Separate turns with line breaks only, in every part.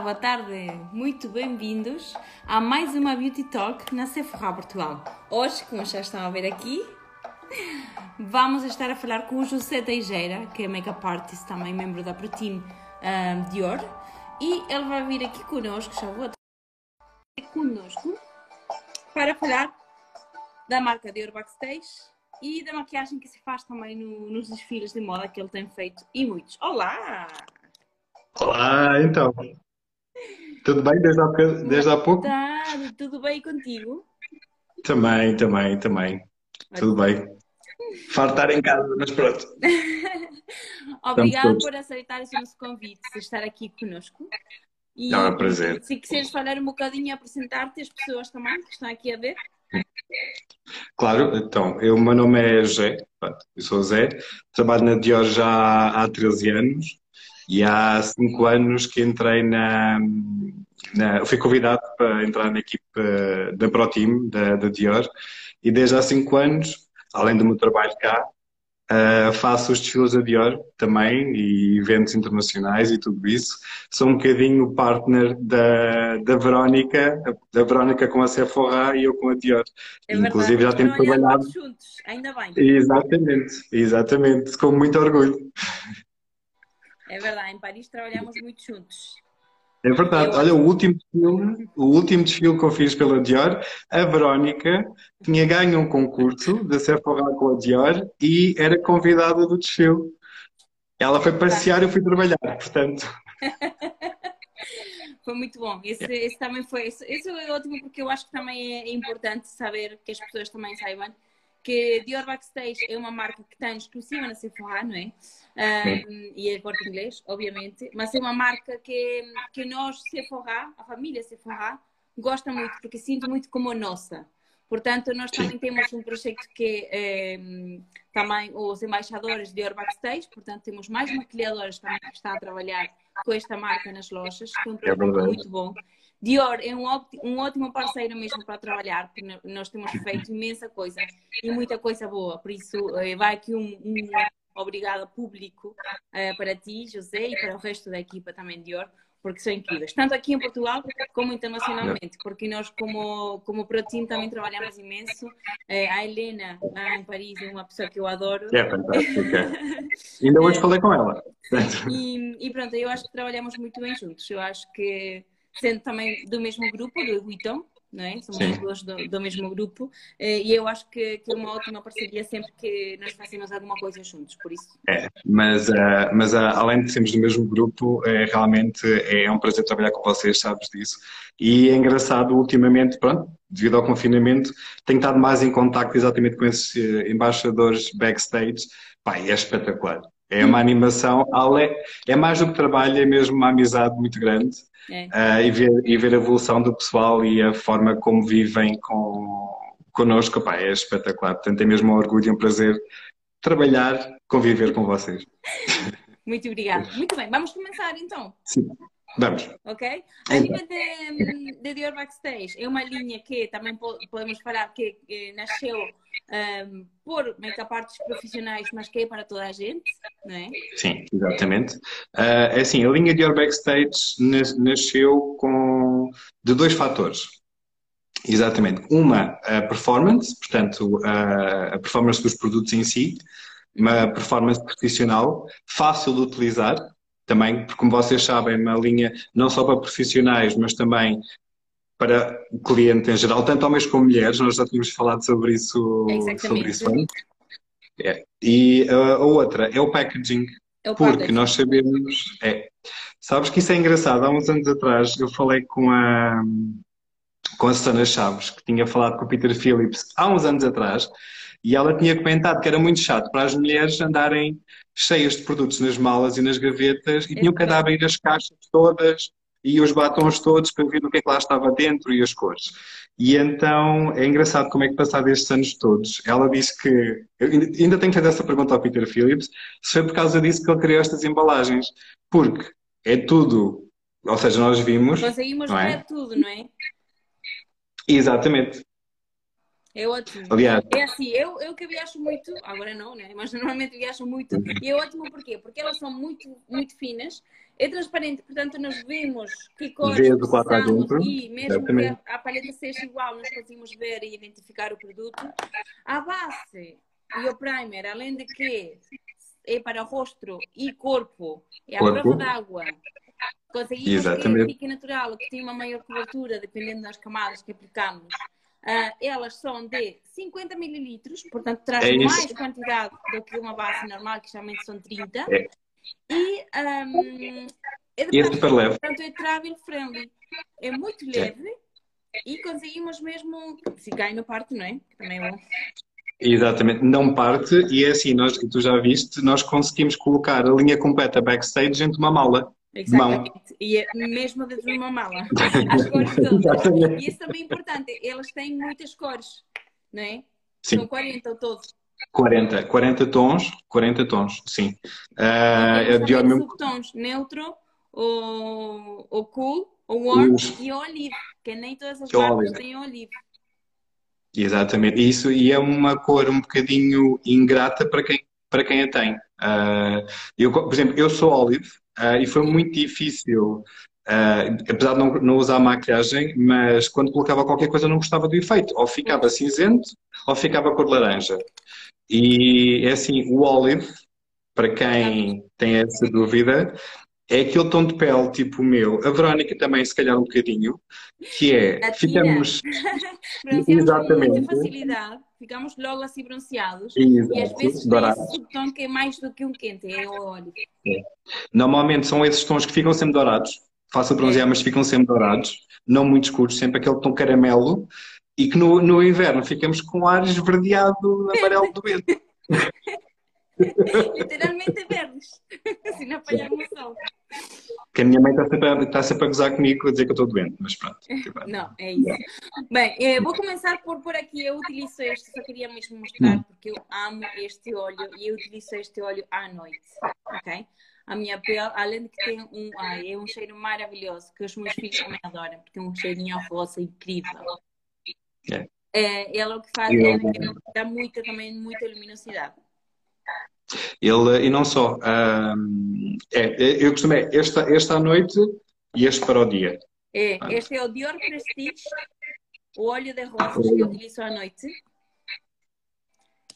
Boa tarde. Muito bem-vindos a mais uma Beauty Talk na Sephora Portugal. Hoje, como já estão a ver aqui, vamos estar a falar com o José Teixeira, que é makeup artist, também membro da Pro Team um, Dior, e ele vai vir aqui conosco, já vou conosco, para falar da marca Dior Backstage e da maquiagem que se faz também no, nos desfiles de moda que ele tem feito e muitos. Olá!
Olá, então. Tudo bem desde há, desde há pouco?
Tudo bem contigo?
Também, também, também. Tudo bem. Fartar em casa, mas pronto.
Obrigada por aceitar esse nosso convite, de estar aqui conosco.
E, é um prazer.
Se quiseres falar um bocadinho, apresentar-te as pessoas também que estão aqui a ver.
Claro, então, eu, meu nome é Zé, eu sou Zé, trabalho na Dior já há 13 anos e há 5 anos que entrei na, na, fui convidado para entrar na equipe da Pro Team, da, da Dior, e desde há 5 anos, além do meu trabalho cá, Uh, faço os desfiles da Dior também e eventos internacionais e tudo isso. Sou um bocadinho partner da, da Verónica, da Verónica com a Sephora e eu com a Dior.
É
Inclusive já temos trabalhado
juntos, ainda bem.
Exatamente, exatamente, com muito orgulho.
É verdade, em Paris trabalhamos muito juntos.
É verdade. Olha, o último, desfile, o último desfile que eu fiz pela Dior, a Verónica tinha ganho um concurso da Sephora com a Dior e era convidada do desfile. Ela foi passear e eu fui trabalhar, portanto.
foi muito bom. Esse, esse também foi. Esse, esse é ótimo porque eu acho que também é importante saber que as pessoas também saibam que Dior Backstage é uma marca que tem exclusiva na Sephora, não é? Um, e é corte inglês, obviamente, mas é uma marca que, que nós, Sephora, a família Sephora, gosta muito, porque sinto muito como nossa. Portanto, nós também temos um projeto que é também os embaixadores de Dior Backstage, portanto, temos mais maquilhadores também que estão a trabalhar com esta marca nas lojas, que é um projeto é muito bom. Dior é um, um ótimo parceiro mesmo para trabalhar, porque nós temos feito imensa coisa e muita coisa boa. Por isso, eh, vai aqui um, um obrigado público uh, para ti, José, e para o resto da equipa também Dior, porque são incríveis, tanto aqui em Portugal como internacionalmente, porque nós, como, como Pro Team, também trabalhamos imenso. Uh, a Helena, lá em Paris, é uma pessoa que eu adoro.
É fantástica. Ainda hoje falei com ela.
e, e pronto, eu acho que trabalhamos muito bem juntos. Eu acho que sendo também do mesmo grupo, do Vuitton, não é? Somos duas do, do, mesmo grupo eh, e eu acho que, que, é uma ótima parceria sempre que nós fazemos alguma coisa juntos, por isso.
É, mas, uh, mas uh, além de sermos do mesmo grupo, é, realmente é um prazer trabalhar com vocês, sabes disso. E é engraçado, ultimamente, pronto, devido ao confinamento, tenho estado mais em contato exatamente com esses embaixadores backstage. Pai, é espetacular. É uma animação, é mais do que trabalho, é mesmo uma amizade muito grande. É. Uh, e, ver, e ver a evolução do pessoal e a forma como vivem com, connosco, pá, é espetacular. Portanto, é mesmo um orgulho e um prazer trabalhar, conviver com vocês.
Muito obrigada. Muito bem, vamos começar então.
Sim. Vamos.
Ok? A linha de, de Dior Backstage é uma linha que também podemos falar que, que nasceu um, por make-up artists profissionais, mas que é para toda a gente, não é?
Sim, exatamente. Uh, é assim, a linha Dior Backstage nasceu com, de dois fatores. Exatamente. Uma, a performance, portanto, a, a performance dos produtos em si, uma performance profissional, fácil de utilizar, também, porque como vocês sabem, uma linha não só para profissionais, mas também para o cliente em geral, tanto homens como mulheres, nós já tínhamos falado sobre isso, sobre isso antes. É. E a, a outra é o packaging, é o porque packaging. nós sabemos, é, sabes que isso é engraçado, há uns anos atrás eu falei com a com a Susana Chaves, que tinha falado com o Peter Phillips há uns anos atrás, e ela tinha comentado que era muito chato para as mulheres andarem cheias de produtos nas malas e nas gavetas e tinham que andar a abrir as caixas todas e os batons todos para ver o que é que lá estava dentro e as cores. E então é engraçado como é que passado estes anos todos, ela disse que, ainda tenho que fazer essa pergunta ao Peter Phillips, se foi por causa disso que ele criou estas embalagens, porque é tudo, ou seja, nós vimos...
Conseguimos é? ver tudo, não é?
Exatamente.
É ótimo.
Aliás,
É assim, eu, eu que viajo muito, agora não, né? Mas normalmente viajo muito. E é ótimo porquê? Porque elas são muito, muito finas, é transparente, portanto nós vemos que cores precisamos
dentro,
e mesmo que a, paleta seja igual, nós conseguimos ver e identificar o produto. A base e o primer, além de que é para rosto e corpo, é a
Corpo.
prova d'água. Conseguimos que
Exatamente.
fique natural, que tenha uma maior cobertura, dependendo das camadas que aplicamos. Ah, elas são de 50 mililitros, portanto traz
É
mais quantidade do que uma base normal, que geralmente são 30.
É.
E ahm, é de
é super leve.
portanto é travel friendly. É muito leve e conseguimos mesmo, se cai no parto, não é? Também é bom.
Exatamente, não parte, e é assim, nós, tu já viste, nós conseguimos colocar a linha completa backstage dentro de uma mala.
Exatamente. E é mesmo dentro de uma mala. As cores todas. E isso também é importante. Elas têm muitas cores, não é?
Sim.
São 40 ao todo.
40, 40 tons, 40 tons, sim. Dior
também
mesmo,
subtons neutro, o, o cool, o warm
Os-
e o olive, que nem todas as
O
marcas têm olive.
exatamente, isso, e é uma cor um bocadinho ingrata para quem, para quem a tem. Ah, eu, por exemplo, eu sou olive, ah, e foi muito difícil, ah, apesar de não, não usar maquilhagem, mas quando colocava qualquer coisa não gostava do efeito, ou ficava cinzento, ou ficava cor laranja. E é assim, o olive, para quem tem essa dúvida, é aquele tom de pele tipo o meu. A Verónica também, se calhar, um bocadinho, que é,
A
ficamos. Exatamente.
facilidade, ficamos logo assim bronzeados. E às
Exato,
vezes
dourados.
esse subtom que é mais do que um quente, é o olive.
Normalmente são esses tons que ficam sempre dourados. Fácil bronzear, mas ficam sempre dourados. Não muito escuros, sempre aquele tom caramelo. E que no, no inverno ficamos com ar esverdeado, amarelo do vento.
Literalmente verdes. assim não apanhar o sol.
Que a minha mãe está sempre, a- está sempre a gozar comigo a dizer que eu estou doente, mas pronto. tipo,
Não, é isso. Bem, eh, vou começar por por aqui. Eu utilizo este, só queria mesmo mostrar porque eu amo este óleo e eu utilizo este óleo à noite, ok? A minha pele, além de que tem um, ai, é um cheiro maravilhoso, que os meus filhos também adoram, porque é um cheirinho a rosa incrível.
É.
É, ela o que faz é dá muita, também muita luminosidade.
Ele, e não só. ahm, é, eu costumo, é este, este à noite e este para o dia.
É, este é o Dior Prestige, o óleo de rosas que eu utilizo à noite.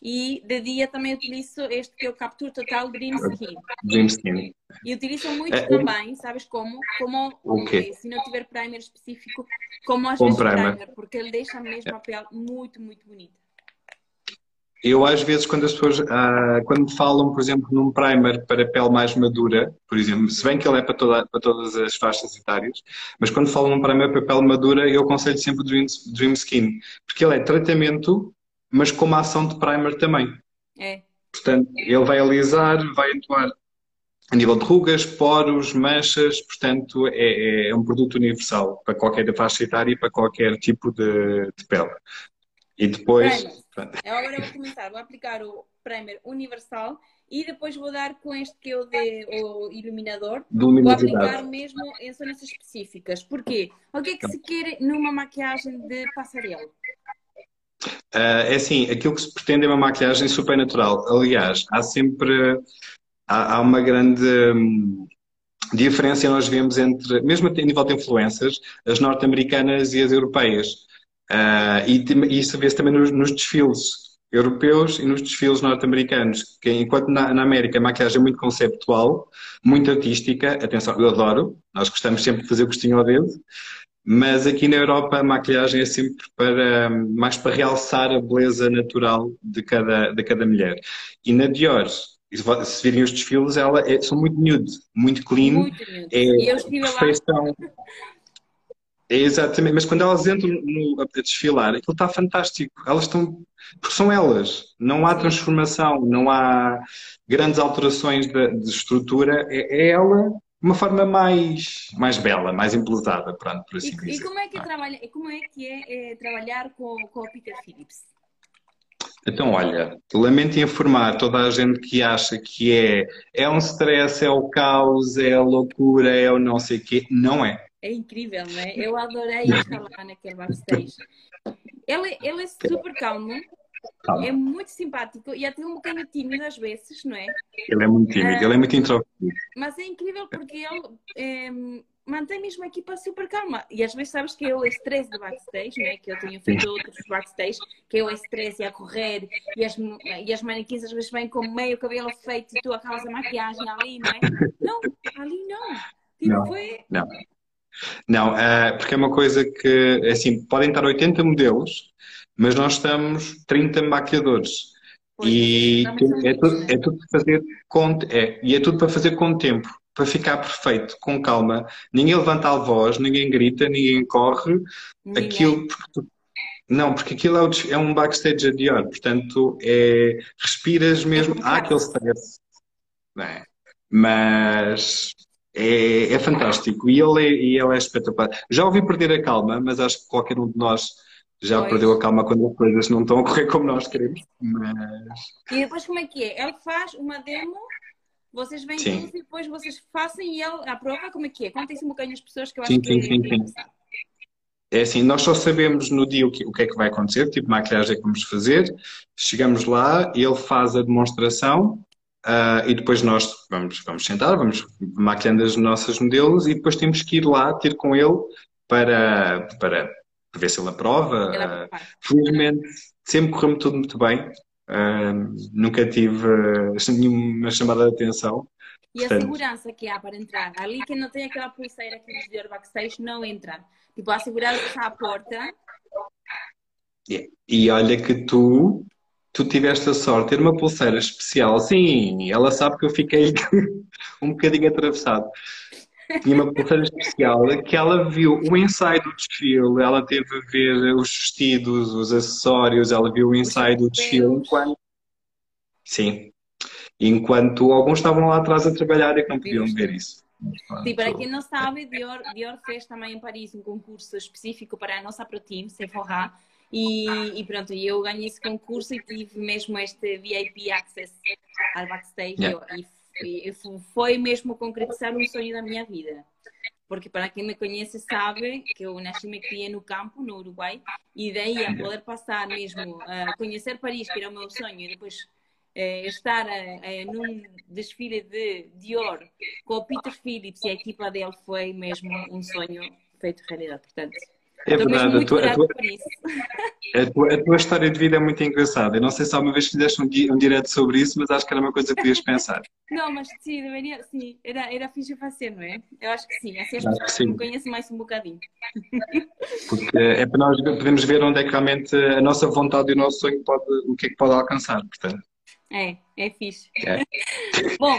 E de dia também utilizo este que é o Capture Total Dream Skin.
Dream Skin.
E utilizo muito
É,
também, sabes como? Como
O quê?
eh, se não tiver primer específico, como às
Com
vezes
primer.
primer, porque ele deixa mesmo a pele muito, muito bonita.
Eu, às vezes, quando as pessoas ah, quando falam, por exemplo, num primer para pele mais madura, por exemplo, se bem que ele é para, toda- para todas as faixas etárias, mas quando falam num primer para pele madura, eu aconselho sempre o Dream, Dream Skin, porque ele é tratamento, mas com uma ação de primer também.
É,
Portanto, ele vai alisar, vai atuar a nível de rugas, poros, manchas, portanto, é, é um produto universal para qualquer faixa etária e para qualquer tipo de, de pele. E depois, pronto,
agora eu vou começar, vou aplicar o primer universal e depois vou dar com este que é o, de, o iluminador.
de
Vou aplicar mesmo em zonas específicas. Porquê? O que é que se quer numa maquiagem de passarela?
Ah, é assim, aquilo que se pretende é uma maquilhagem super natural. Aliás, há sempre há, há uma grande hum, diferença nós vemos entre, mesmo a nível de influências, as norte-americanas e as europeias. Ah, e e isso vê-se também nos, nos desfiles europeus e nos desfiles norte-americanos, que enquanto na, na América a maquiagem é muito conceptual, muito artística, atenção, eu adoro, nós gostamos sempre de fazer o gostinho ao dedo, mas aqui na Europa a maquilhagem é sempre para, mais para realçar a beleza natural de cada, de cada mulher. E na Dior, se virem os desfiles, ela é, são muito nude, muito clean,
Muito lindo.
é
E eu estive lá,
perfeição. É exatamente, mas quando elas entram no- a desfilar, aquilo está fantástico. Elas estão, porque são elas. Não há transformação, não há grandes alterações de, de estrutura. É, é ela uma forma mais, mais bela, mais embelezada, pronto, por assim
E, e
dizer.
como é que, trabalha, e como é, que é, eh, trabalhar com, com o Peter Phillips?
Então, olha, lamento informar toda a gente que acha que é, é um stress, é o caos, é a loucura, é o não sei quê. Não é.
é incrível, não é? Eu adorei estar lá naquele backstage. Ele, ele é super calmo, calmo, é muito simpático e até um bocadinho tímido às vezes, não é?
Ele é muito tímido, ele é muito introvertido.
Mas é incrível porque ele é, mantém mesmo a equipa super calma. E às vezes sabes que é o estresse do backstage, né? que eu tenho feito outros backstage, que é o estresse e a correr, e as, e as manequins às vezes vêm com meio cabelo feito e tu acabas a maquiagem ali, não é? Não, ali não. Tipo,
não, foi... não. Não, uh, porque é uma coisa que, é assim, podem estar 80 modelos, mas nós estamos 30 maquiadores. Pois, e é tudo, é tudo para fazer com, é, e é tudo para fazer com tempo para ficar perfeito, com calma. Ninguém levanta a voz, ninguém grita, ninguém corre. Ninguém. Aquilo. Não, porque aquilo é, é um backstage a Dior, portanto, é, respiras mesmo. É Há aquele stress. É? Mas é, é, fantástico e ele é, e ele é espetacular. Já ouvi perder a calma, mas acho que qualquer um de nós já pois. perdeu a calma quando as coisas não estão a correr como nós queremos. Mas...
E depois como é que é? Ele faz uma demo vocês vêm sim. e depois vocês façam e ele aprova como é que é? Contem-se um bocadinho as pessoas que eu acho sim, que sim, é sim, sim.
É assim, nós só sabemos no dia o que, o que é que vai acontecer, tipo maquilhagem que vamos fazer. Chegamos lá, ele faz a demonstração uh, e depois nós vamos, vamos sentar, vamos maquilhando as nossas modelos e depois temos que ir lá ter com ele para, para ver se ele aprova. Uh, felizmente sempre correu tudo muito bem. Uh, nunca tive uh, nenhuma chamada de atenção.
E Portanto... a segurança que há para entrar? Ali quem não tem aquela pulseira que nos deu backstage não entra. Tipo, a segurança está à porta.
Yeah. E olha que tu, tu tiveste a sorte de ter uma pulseira especial. Sim, ela sabe que eu fiquei um bocadinho atravessado tinha uma pulseira especial que ela viu o ensaio do desfile, ela teve a ver os vestidos, os acessórios, ela viu o ensaio do desfile enquanto. Sim. Enquanto alguns estavam lá atrás a trabalhar e não podiam ver isso.
Sim, para quem não sabe, Dior, Dior fez também em Paris um concurso específico para a nossa Pro Team, Sephora, e, e pronto, eu ganhei esse concurso e tive mesmo este VIP Access ao backstage yeah. e foi mesmo concretizar um sonho da minha vida. Porque para quem me conhece sabe que eu nasci me criei no campo, no Uruguai, e daí a poder passar mesmo a conhecer Paris, que era o meu sonho, e depois eh, estar eh, num desfile de Dior com o Peter Phillips e a equipa dele foi mesmo um sonho feito realidade. Portanto,
é verdade, a tua, a, tua, a, tua, a tua, história de vida é muito engraçada. Eu não sei se alguma vez fizeste um, um direto sobre isso, mas acho que era uma coisa que podias pensar.
Não, mas sim, deveria, sim, era, era fixe fazer, não é? Eu acho que sim, assim as pessoas me conhecem mais um bocadinho.
Porque é para nós podemos ver onde é que realmente a nossa vontade e o nosso sonho pode, o que é que pode alcançar, portanto.
É, é fixe. É. Bom,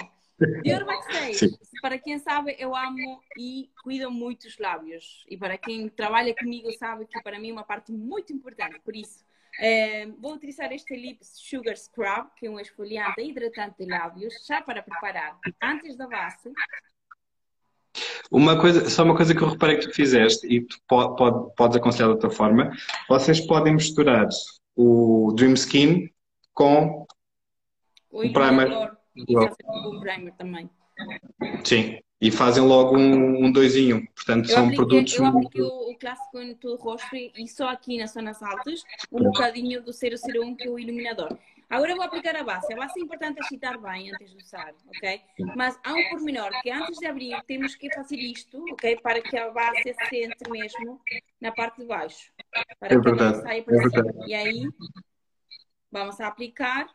Dior Backstage, para quem sabe, eu amo e cuido muito os lábios. E para quem trabalha comigo sabe que para mim é uma parte muito importante. Por isso, eh, vou utilizar este Lips Sugar Scrub, que é um esfoliante hidratante de lábios, já para preparar antes da base.
Uma coisa, só uma coisa que eu reparei que tu fizeste e tu pode, podes aconselhar de outra forma, vocês podem misturar o Dream Skin com
o, o primer e um primer também.
Sim, e fazem logo um, um dois em um. Portanto, eu são apliquei, produtos.
Eu apliquei o, o clássico em todo o rosto e só aqui nas zonas altas, um bocadinho do 001 que é o iluminador. Agora vou aplicar a base. A base é importante agitar bem antes de usar, ok? Mas há um pormenor que antes de abrir temos que fazer isto, ok? Para que a base se sente mesmo na parte de baixo. Para
é que verdade. saia para é cima.
E aí, vamos a aplicar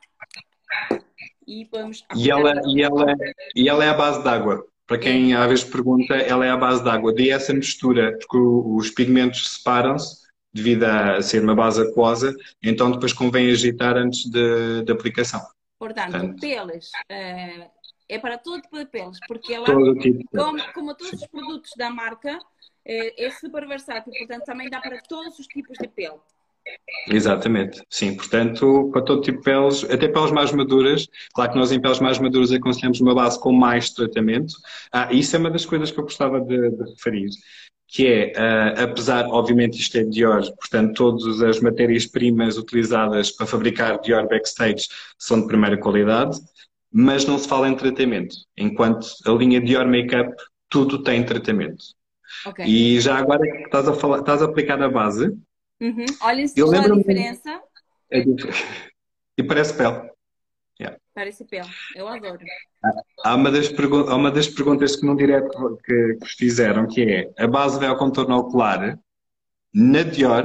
e vamos.
E ela, e, ela, e ela é a base d'água. Para quem às vezes pergunta, ela é a base d'água. Daí essa mistura, porque os pigmentos separam-se devido a ser uma base aquosa, então depois convém agitar antes de, de aplicação.
Portanto, Portanto peles. Uh, é para todo tipo de peles, porque ela, tipo como, como, todos os produtos da marca, é, é super versátil, portanto também dá para todos os tipos de pele.
Exatamente, sim. Portanto, para todo tipo de peles, até peles mais maduras, claro que nós em peles mais maduras aconselhamos uma base com mais tratamento. Ah, isso é uma das coisas que eu gostava de, de referir, que é, uh, apesar, obviamente isto é Dior, portanto todas as matérias-primas utilizadas para fabricar Dior Backstage são de primeira qualidade, mas não se fala em tratamento, enquanto a linha Dior Makeup tudo tem tratamento.
Ok.
E já agora que estás a, falar, estás a aplicar a base,
Uhum.
Eu
só a diferença.
é diferente. e parece pele.
Parece pele. Eu adoro.
Há uma das, pergu- há uma das perguntas que num direto que, que vos fizeram, que é a base vai ao contorno ocular. Na Dior,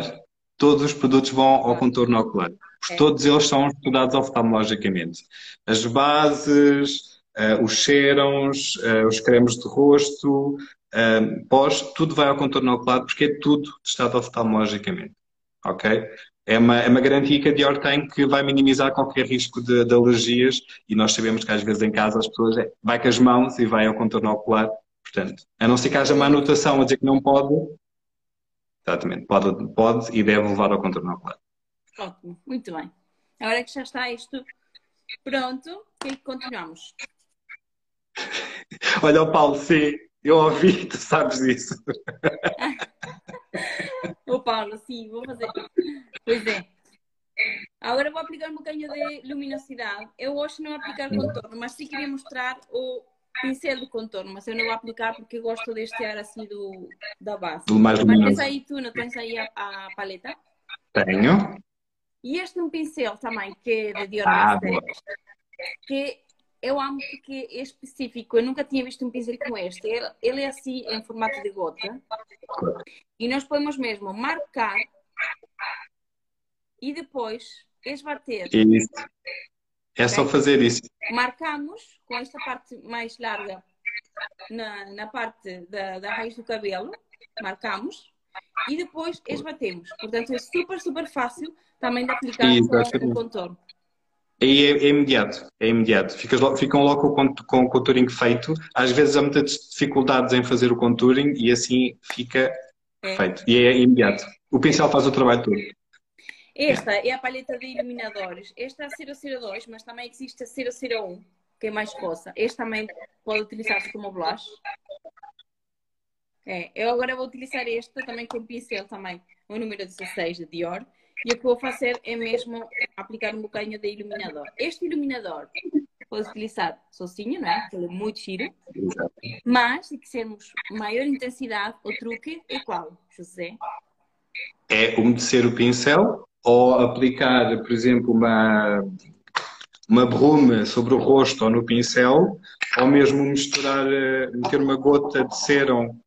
todos os produtos vão ao contorno ocular.
É.
Todos eles são estudados oftalmologicamente. As bases, eh, os sérums, eh, os cremes de rosto, eh, pós, tudo vai ao contorno ocular porque é tudo testado oftalmologicamente. Ok? É uma, é uma garantia que a Dior tem que vai minimizar qualquer risco de, de alergias e nós sabemos que às vezes em casa as pessoas é, vai com as mãos e vai ao contorno ocular. Portanto, a não ser que haja uma anotação a dizer que não pode, exatamente, pode, pode e deve levar ao contorno ocular.
Ótimo. Muito bem. Agora que já está isto pronto, o que é que continuamos?
Olha o Paulo, sim, eu ouvi, tu sabes disso.
O Paulo, sim, vou fazer. Pois é. Agora vou aplicar um bocadinho de luminosidade. Eu hoje não vou aplicar contorno, mas sim queria mostrar o pincel do contorno, mas eu não vou aplicar porque gosto deste ar assim do, da base.
Do mais
Mas tens aí tu, não tens aí a, a paleta?
Tenho.
E este é um pincel também, que é de Dior
Ah,
Master, que eu amo porque é específico. Eu nunca tinha visto um pincel como este. Ele, ele é assim, em formato de gota. E nós podemos mesmo marcar e depois esbater.
Isso. É só fazer isso.
Marcamos com esta parte mais larga na, na parte da, da raiz do cabelo. Marcamos. E depois esbatemos. Portanto, é super, super fácil também de aplicar o contorno.
Aí é, é imediato, é imediato. Ficas ficam logo com, com o contouring feito. Às vezes há muitas dificuldades em fazer o contouring e assim fica
É.
feito. E é imediato. O pincel faz o trabalho todo.
Esta é a paleta de iluminadores. Esta é a 002, mas também existe a 001, que é mais rosa. Este também pode utilizar-se como blush. É, eu agora vou utilizar este também com pincel também, o número 16 de Dior. E o que vou fazer é mesmo aplicar um bocadinho de iluminador. Este iluminador pode utilizar sozinho, não é? Ele é muito giro. Mas, se quisermos maior intensidade, o truque é qual, José?
É umedecer o pincel ou aplicar, por exemplo, uma, uma brume sobre o rosto ou no pincel, ou mesmo misturar, eh, meter uma gota de sérum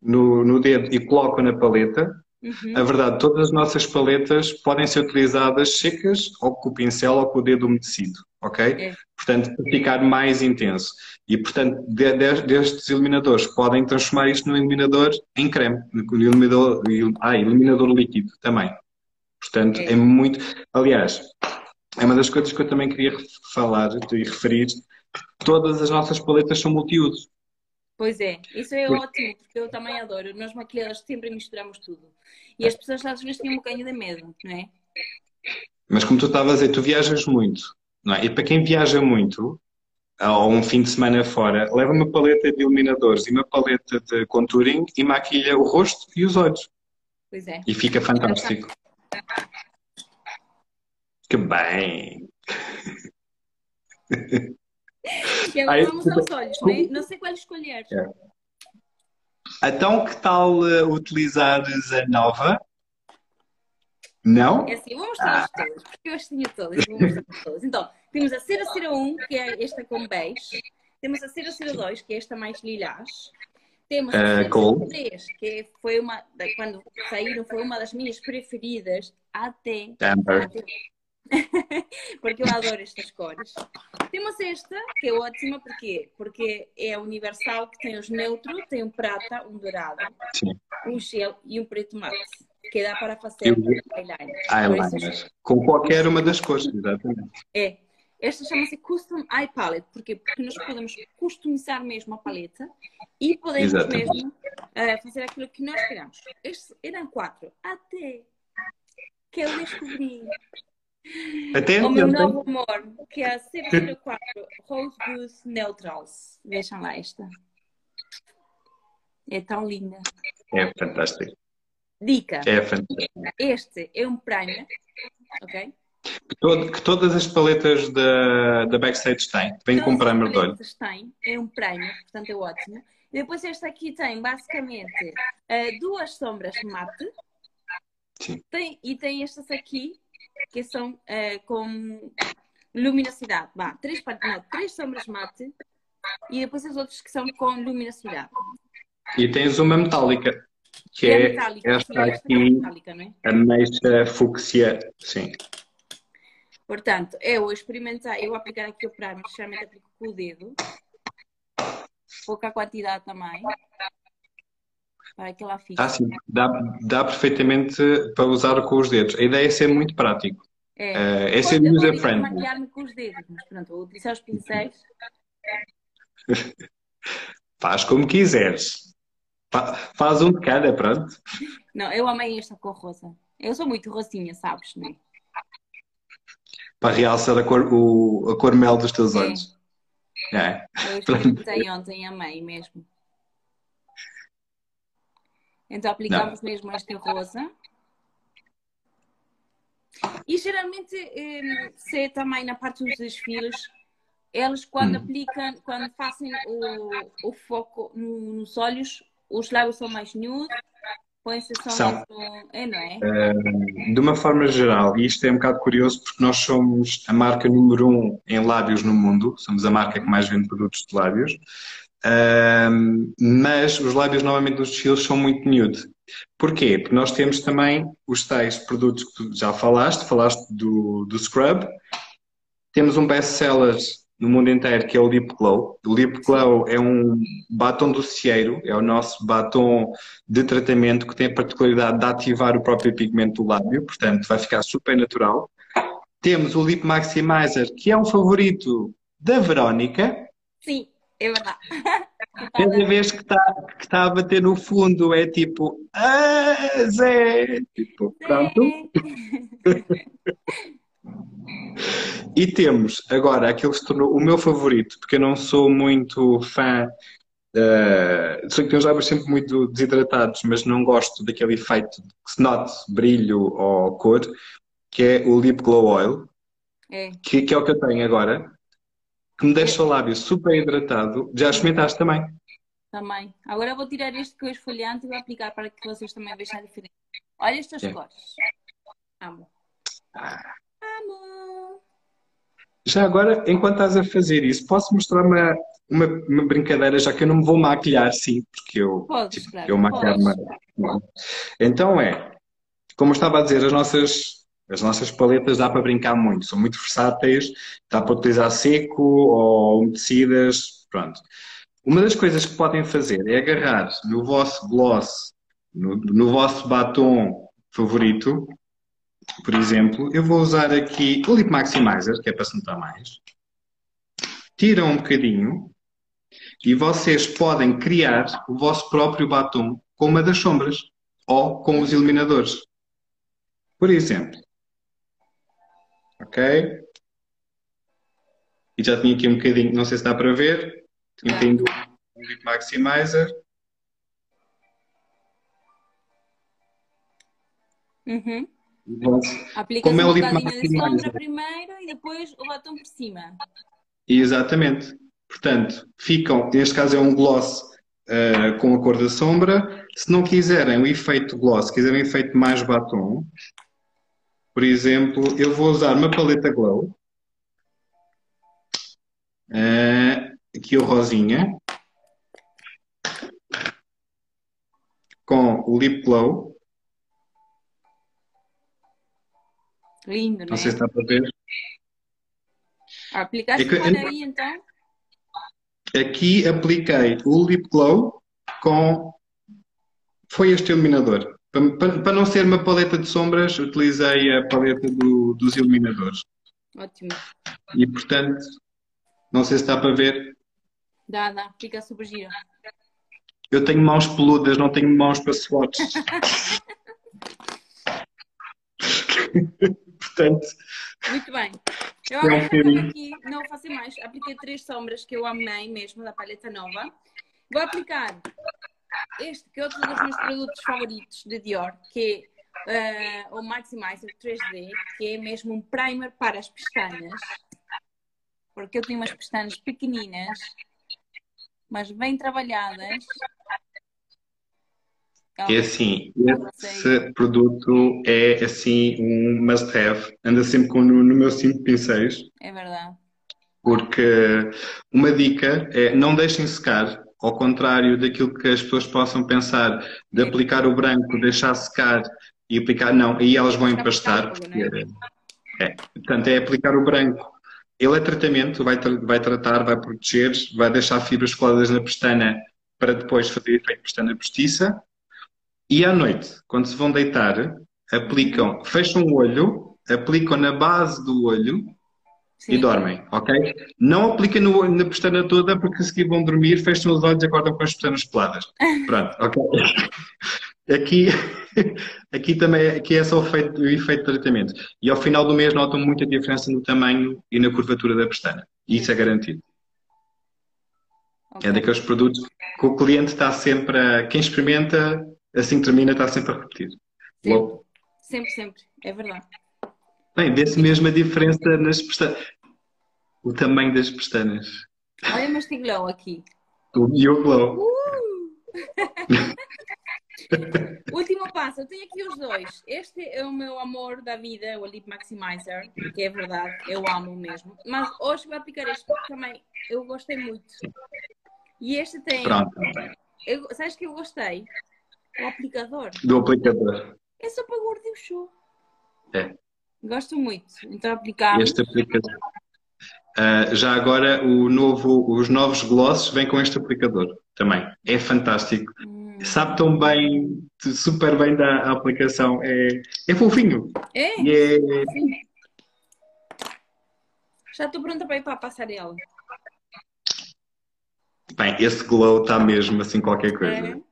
no, no dedo e coloco na paleta.
Uhum.
A verdade, todas as nossas paletas podem ser utilizadas secas ou com o pincel ou com o dedo umedecido, ok?
É.
Portanto, para ficar mais intenso. E, portanto, de- de- destes iluminadores podem transformar isto num iluminador em creme, no iluminador, il- ah, iluminador líquido também. Portanto,
É.
é muito. Aliás, é uma das coisas que eu também queria falar e referir. Todas as nossas paletas são multiuso.
Pois é, isso é
Porque-
ótimo, porque eu também adoro. Nós maquilhadoras sempre misturamos tudo. E as pessoas às vezes têm um bocadinho de medo, não é?
Mas como tu estavas a dizer, tu viajas muito, não é? E para quem viaja muito, ou um fim de semana fora, leva uma paleta de iluminadores e uma paleta de contouring e maquilha o rosto e os olhos.
Pois é.
E fica fantástico. Que bem!
E agora vamos aos olhos, não é? Não sei qual escolher.
Então, que tal eh, utilizares a nova? Não?
É assim, vou mostrar-vos todas, porque eu as tenho todas. Vou mostrar todas. Então, temos a 001, que é esta com beige. Temos a 002, que é esta mais lilás. Temos a
Eh, gold.
003, que foi uma, quando saíram, foi uma das minhas preferidas até
Amber.
porque eu adoro estas cores. Temos esta, que é ótima, porquê? Porque é universal, que tem os neutros, tem um prata, um dourado,
Sim.
um gel e um preto mate, que dá para fazer
o
eyeliner.
Eyeliner. Com qualquer uma das cores, exatamente.
É. Esta chama-se Custom Eye Palette. Porquê? Porque nós podemos customizar mesmo a paleta e podemos
Exatamente.
mesmo eh, fazer aquilo que nós queramos. Estes eram quatro. Até que eu descobri
Até
o meu novo amor, que é a 004 Rose Goose Neutrals. Vejam lá esta. É tão linda.
É fantástico.
Dica:
É fantástico.
este é um primer, ok?
Que, todo- que todas as paletas da, da Backstage têm. Vem com
as
primer de olho.
paletas têm, é um primer, portanto é ótimo. Depois esta aqui tem basicamente uh, duas sombras mate.
Sim.
Tem, e tem estas aqui que são uh, com luminosidade. Bah, três, não, três sombras mate e depois as outras que são com luminosidade.
E tens uma metálica, que é, é metálica, esta sim, aqui, esta é metálica, é? a mecha fúcsia, sim.
Portanto, eu experimentar, eu vou aplicar aqui o primer, geralmente aplico com o dedo. Pouca quantidade também. Para que ela fique.
Ah, sim. Dá, dá perfeitamente para usar com os dedos. A ideia é ser muito prático.
É, uh,
é ser user-friendly.
maquiar-me com os dedos, mas pronto, vou utilizar os pincéis.
Faz como quiseres. Faz um de cada, pronto.
Não, eu amei esta cor rosa. Eu sou muito rosinha, sabes, não é?
Para realçar a cor, o, a cor mel dos teus olhos.
É. Eu experimentei ontem, amei mesmo. Então aplicamos não. mesmo este rosa. E geralmente, eh, se também na parte dos desfiles, eles quando hum. aplicam, quando fazem o, o foco nos olhos, os lábios são mais nude, põe-se só são. mais é, não é?
Uh, de uma forma geral, e isto é um bocado curioso porque nós somos a marca número um em lábios no mundo, somos a marca que mais vende produtos de lábios, uh, mas os lábios novamente nos desfiles são muito nude. Porquê? Porque nós temos também os tais produtos que tu já falaste, falaste do, do Scrub, temos um best-seller no mundo inteiro, que é o Lip Glow. O Lip Glow é um batom docieiro, é o nosso batom de tratamento que tem a particularidade de ativar o próprio pigmento do lábio, portanto vai ficar super natural. Temos o Lip Maximizer, que é um favorito da Verónica.
Sim, é verdade.
Cada vez que está que tá a bater no fundo é tipo, ah, Zé! Tipo, pronto. E temos agora aquele que se tornou o meu favorito, porque eu não sou muito fã. Uh, sei que tenho os lábios sempre muito desidratados, mas não gosto daquele efeito que se note brilho ou cor, que é o Lip Glow Oil,
é.
Que, que, é o que eu tenho agora, que me deixa é. o lábio super hidratado. Já experimentaste também?
Também. Agora vou tirar este que eu esfoliante e vou aplicar para que vocês também vejam a diferença. Olha estas é. cores. Amo. Ah. Amo.
Já agora, enquanto estás a fazer isso, posso mostrar uma, uma, uma brincadeira, já que eu não me vou maquilhar, sim, porque eu,
Podes, tipo,
eu maquilhar-me. Então é, como eu estava a dizer, as nossas, as nossas paletas dá para brincar muito, são muito versáteis, dá para utilizar seco ou umedecidas, pronto. Uma das coisas que podem fazer é agarrar no vosso gloss, no, no vosso batom favorito, por exemplo, eu vou usar aqui o Lip Maximizer, que é para se notar mais. Tiram um bocadinho e vocês podem criar o vosso próprio batom com uma das sombras ou com os iluminadores. Por exemplo. Ok? E já tinha aqui um bocadinho, não sei se dá para ver. Entendo o Lip Maximizer.
Uhum. Aplicas Como é um bocadinho de sombra primeiro e depois o batom por cima.
Exatamente. Portanto, ficam, neste caso é um gloss uh, com a cor da sombra. Se não quiserem o efeito gloss, quiserem o efeito mais batom, por exemplo, eu vou usar uma paleta Glow. Uh, aqui o rosinha. Com o Lip Glow.
Lindo,
Não né? sei se está para ver.
Aplicaste é que, aí então?
Aqui apliquei o Lip Glow com. Foi este iluminador. Para, para, não ser uma paleta de sombras, utilizei a paleta do, dos iluminadores.
Ótimo.
E portanto, não sei se está para ver.
Dá, dá, fica super giro.
Eu tenho mãos peludas, não tenho mãos para swatches. Portanto.
Muito bem. Eu agora é aqui, não vou fazer mais. Apliquei três sombras que eu amei mesmo da paleta nova. Vou aplicar este, que é outro dos meus produtos favoritos de Dior, que é uh, o Maximizer 3D, que é mesmo um primer para as pestanas. Porque eu tenho umas pestanas pequeninas mas bem trabalhadas.
É assim, esse produto é assim um must-have. Anda sempre com, no, no meu cinto de pincéis.
É verdade.
Porque uma dica é não deixem secar, ao contrário daquilo que as pessoas possam pensar de aplicar o branco, deixar secar e aplicar, não, aí elas vão empastar. Porque, é? é, portanto, é aplicar o branco. Ele é tratamento, vai, tra vai tratar, vai proteger, vai deixar fibras coladas na pestana para depois fazer efeito pestana postiça. E à noite, quando se vão deitar, aplicam, fecham o olho, aplicam na base do olho Sim. e dormem, ok? Não apliquem no, na pestana toda porque a seguir vão dormir, fecham os olhos e acordam com as pestanas peladas. Pronto, ok? Aqui, aqui também aqui é só o efeito, o efeito de tratamento. E ao final do mês notam muita diferença no tamanho e na curvatura da pestana. E isso é garantido. Okay. É daqueles produtos que o cliente está sempre a. Quem experimenta, assim que termina, está sempre a repetir.
Sempre, sempre, sempre. É verdade.
Bem, vê-se mesmo a diferença nas pestanas. O tamanho das pestanas.
Olha, mas tem glow aqui.
E o glow. Uh!
Último passo, eu tenho aqui os dois. Este é o meu amor da vida, o Lip Maximizer, que é verdade, eu amo mesmo. Mas hoje vou aplicar este porque também eu gostei muito. E este tem.
Pronto.
Eu, sabes que eu gostei? O aplicador.
Do aplicador.
É só para gordo e o show.
É.
Gosto muito. Então aplicamos.
Este aplicador. Uh, já agora novo, os novos glosses vêm com este aplicador também. É fantástico. Hum. Sabe tão bem, super bem da aplicação. É, é fofinho.
É?
é...
Já estou pronta para ir para a passarela.
Bem, esse glow está mesmo assim qualquer coisa.
É.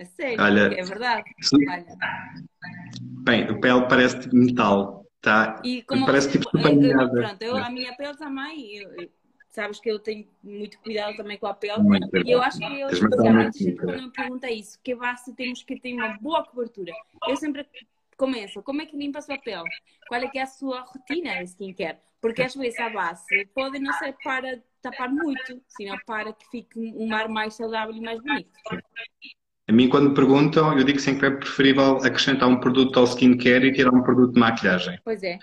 É sério, Olha, é verdade. Olha.
Bem, o pele parece de metal. Tá? E como parece tipo
eu, pronto, eu, a minha pele também, eu, sabes que eu tenho muito cuidado também com a pele. Muito e eu acho que eu, especialmente quando me pergunta isso, que base temos que ter uma boa cobertura. Eu sempre começo, como é que limpa a sua pele? Qual é que é a sua rotina de skincare? Porque às vezes a base pode não ser para tapar muito, senão para que fique um ar mais saudável e mais bonito.
A mim, quando me perguntam, eu digo sempre que é preferível acrescentar um produto ao skincare e tirar um produto de maquilhagem.
Pois é.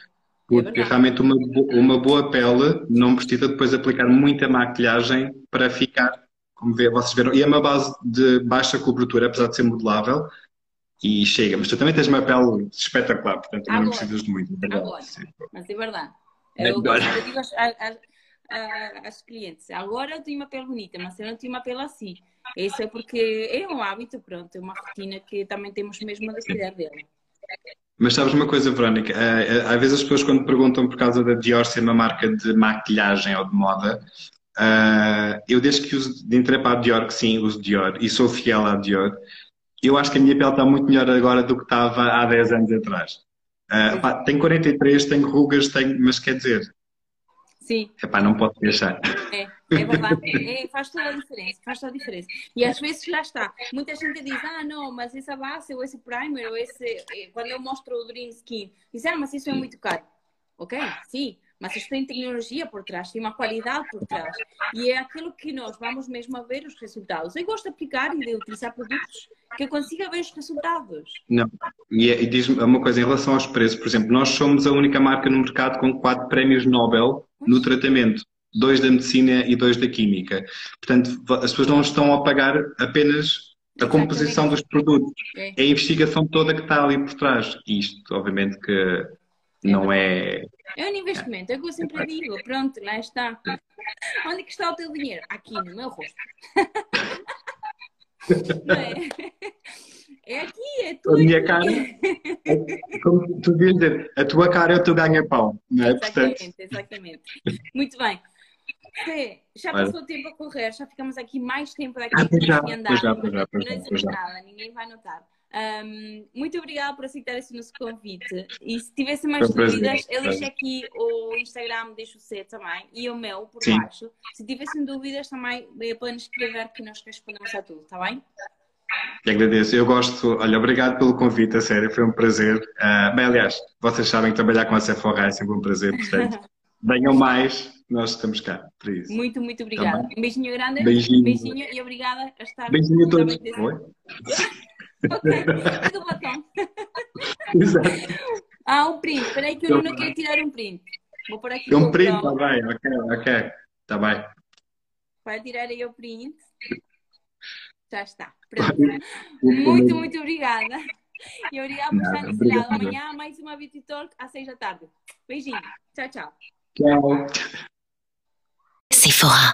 Porque é realmente uma, uma boa pele não precisa depois aplicar muita maquilhagem para ficar, como vê, vocês viram, e é uma base de baixa cobertura, apesar de ser modelável, e chega. Mas tu também tens uma pele espetacular, portanto também não precisas de muito.
É Agora, mas é verdade. Eu, eu digo às clientes, agora eu tenho uma pele bonita, mas eu não tenho uma pele assim. Isso é porque é um hábito, pronto, é uma rotina que também temos mesmo a cuidar dele.
Mas sabes uma coisa, Verónica? Eh, eh, às vezes as pessoas quando perguntam por causa da Dior ser uma marca de maquilhagem ou de moda, eh, eu desde que uso de entrei para a Dior, que sim, uso Dior e sou fiel à Dior, eu acho que a minha pele está muito melhor agora do que estava há 10 anos atrás. Uh, pá, tenho 43, tenho rugas, tenho, mas quer dizer,
Sim.
Epá, não posso deixar.
É, é verdade. É, faz toda a diferença. Faz toda a diferença. E às vezes lá está. Muita gente diz, ah, não, mas essa base ou esse primer ou esse. Eh, quando eu mostro o Dream Skin, disseram, ah, mas isso é muito caro. Ok? Sim. Mas isto tem tecnologia por trás, tem uma qualidade por trás. E é aquilo que nós vamos mesmo a ver os resultados. Eu gosto de aplicar e de utilizar produtos que eu consiga ver os resultados.
Não. E, é, e diz-me uma coisa em relação aos preços. Por exemplo, nós somos a única marca no mercado com quatro prémios Nobel no tratamento. Dois da medicina e dois da química. Portanto, as pessoas não estão a pagar apenas a composição dos produtos. É. é a investigação toda que está ali por trás. Isto, obviamente, que não é.
É um investimento, é o que eu sempre digo. Pronto, lá está. Onde é que está o teu dinheiro? Aqui no meu rosto. Não é? É aqui, é tu.
A minha cara, é, como tu devias dizer, a tua cara é o teu ganha-pão, não é?
Exatamente, Portanto... exatamente. Muito bem. Fê, já passou o tempo a correr, já ficamos aqui mais tempo daqui
ah, já, andar. Já, já,
não já. nada, ninguém vai notar. Um, muito obrigada por aceitar esse nosso convite. E se tivesse mais dúvidas, eu deixo aqui o Instagram, deixo o C também, e o meu por Sim. baixo. Se tivessem dúvidas também, eh, podem escrever que nós respondemos a tudo, está bem?
Eu agradeço. Eu gosto. Olha, obrigado pelo convite, a sério, foi um prazer. Uh, bem, aliás, vocês sabem que trabalhar com a Sephora é sempre um prazer, portanto, venham mais, nós estamos cá para isso.
Muito, muito obrigada. Tá um beijinho grande.
Beijinho.
beijinho e obrigada a estar.
Beijinho a todos. Oi?
ok, do botão.
Exato.
Ah, um print. Espera aí que eu não quero tirar um print. Vou por aqui.
Um print, está bem, ok, ok. Está bem.
Vai tirar aí o print. Já está. Pronto. muito, muito obrigada. E obrigada por estar nesse lado. Amanhã mais uma Beauty Talk às seis da tarde. Beijinho. Tchau, tchau.
Tchau.
Sephora.